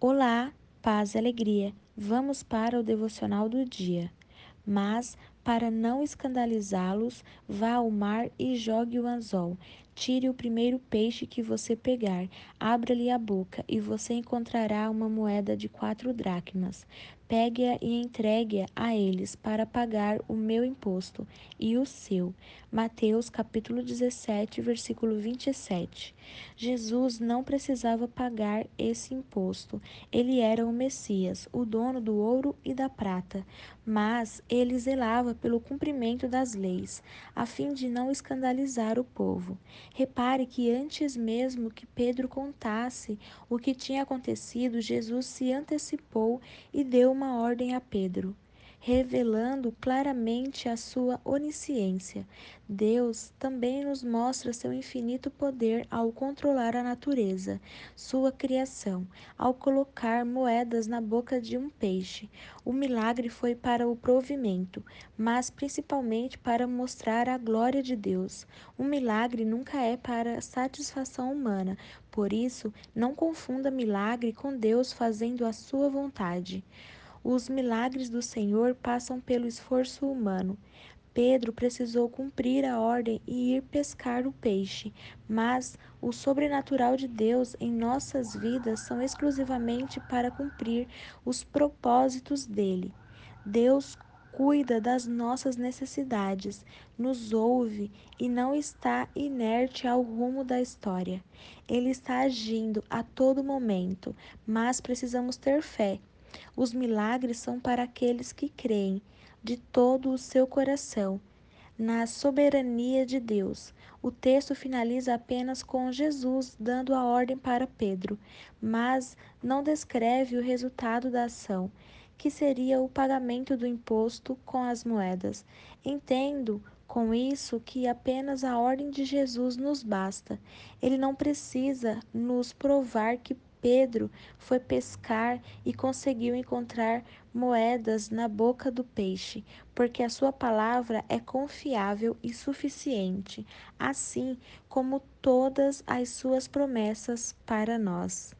Olá, paz e alegria. Vamos para o devocional do dia. Mas, para não escandalizá-los, vá ao mar e jogue o anzol. Tire o primeiro peixe que você pegar, abra-lhe a boca, e você encontrará uma moeda de quatro dracmas. Pegue-a e entregue-a a eles para pagar o meu imposto e o seu. Mateus capítulo 17, versículo 27. Jesus não precisava pagar esse imposto. Ele era o Messias, o dono do ouro e da prata, mas ele zelava pelo cumprimento das leis, a fim de não escandalizar o povo. Repare que antes mesmo que Pedro contasse o que tinha acontecido, Jesus se antecipou e deu uma ordem a Pedro revelando claramente a sua onisciência. Deus também nos mostra seu infinito poder ao controlar a natureza, sua criação, ao colocar moedas na boca de um peixe. O milagre foi para o provimento, mas principalmente para mostrar a glória de Deus. Um milagre nunca é para satisfação humana, por isso, não confunda milagre com Deus fazendo a sua vontade. Os milagres do Senhor passam pelo esforço humano. Pedro precisou cumprir a ordem e ir pescar o peixe, mas o sobrenatural de Deus em nossas vidas são exclusivamente para cumprir os propósitos dele. Deus cuida das nossas necessidades, nos ouve e não está inerte ao rumo da história. Ele está agindo a todo momento, mas precisamos ter fé. Os milagres são para aqueles que creem de todo o seu coração na soberania de Deus. O texto finaliza apenas com Jesus dando a ordem para Pedro, mas não descreve o resultado da ação, que seria o pagamento do imposto com as moedas. Entendo com isso que apenas a ordem de Jesus nos basta. Ele não precisa nos provar que Pedro foi pescar e conseguiu encontrar moedas na boca do peixe, porque a sua palavra é confiável e suficiente, assim como todas as suas promessas para nós.